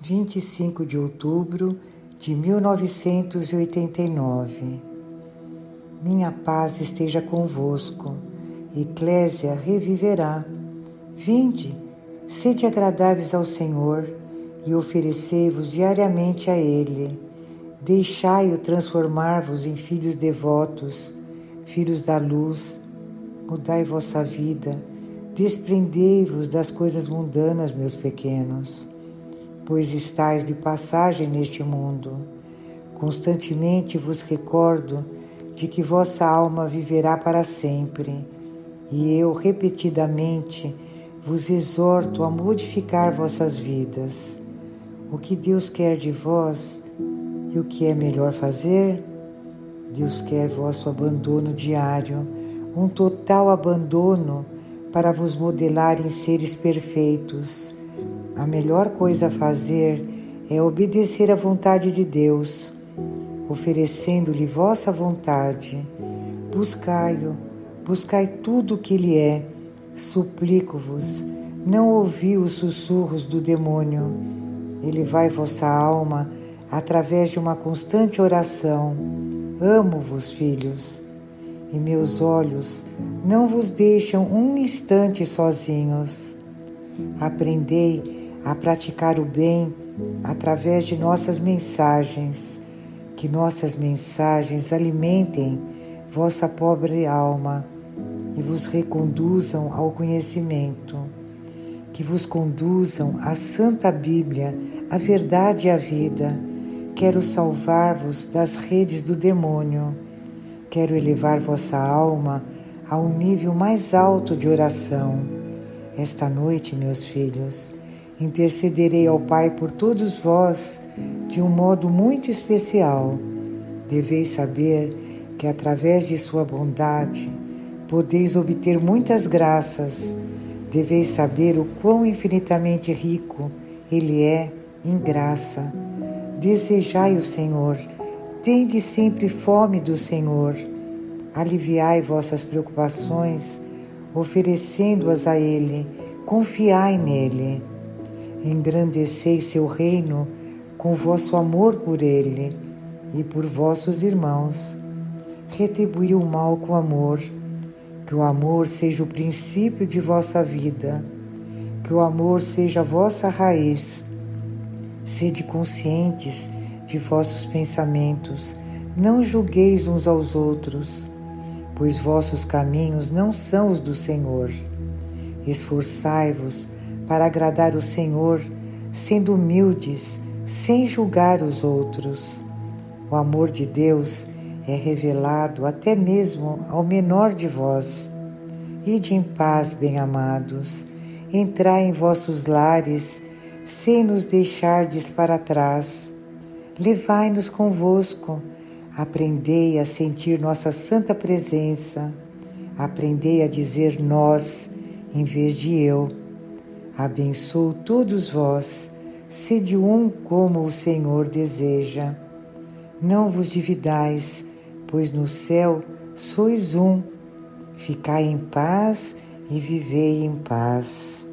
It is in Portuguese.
25 de outubro de 1989. Minha paz esteja convosco, Eclésia reviverá. Vinde, sede agradáveis ao Senhor e oferecei-vos diariamente a Ele. Deixai-o transformar-vos em filhos devotos, filhos da luz. Mudai vossa vida, desprendei-vos das coisas mundanas, meus pequenos pois estais de passagem neste mundo. Constantemente vos recordo de que vossa alma viverá para sempre, e eu repetidamente vos exorto a modificar vossas vidas. O que Deus quer de vós e o que é melhor fazer? Deus quer vosso abandono diário, um total abandono para vos modelar em seres perfeitos a melhor coisa a fazer é obedecer à vontade de Deus, oferecendo-lhe vossa vontade. Buscai-o, buscai tudo o que Ele é. Suplico-vos, não ouvi os sussurros do demônio. Elevai vossa alma através de uma constante oração. Amo-vos, filhos, e meus olhos não vos deixam um instante sozinhos. Aprendei a praticar o bem através de nossas mensagens. Que nossas mensagens alimentem vossa pobre alma e vos reconduzam ao conhecimento. Que vos conduzam à Santa Bíblia, a verdade e a vida. Quero salvar-vos das redes do demônio. Quero elevar vossa alma a um nível mais alto de oração. Esta noite, meus filhos, Intercederei ao Pai por todos vós de um modo muito especial. Deveis saber que através de Sua bondade podeis obter muitas graças. Deveis saber o quão infinitamente rico Ele é em graça. Desejai o Senhor, tende sempre fome do Senhor. Aliviai vossas preocupações, oferecendo-as a Ele, confiai nele engrandecei seu reino com vosso amor por ele e por vossos irmãos. Retribui o mal com amor, que o amor seja o princípio de vossa vida, que o amor seja a vossa raiz. Sede conscientes de vossos pensamentos, não julgueis uns aos outros, pois vossos caminhos não são os do Senhor. Esforçai-vos para agradar o Senhor, sendo humildes, sem julgar os outros. O amor de Deus é revelado até mesmo ao menor de vós. Ide em paz, bem-amados, entrai em vossos lares, sem nos deixardes para trás. Levai-nos convosco, aprendei a sentir nossa santa presença, aprendei a dizer nós em vez de eu Abençoo todos vós, sede um como o Senhor deseja. Não vos dividais, pois no céu sois um. Ficai em paz e vivei em paz.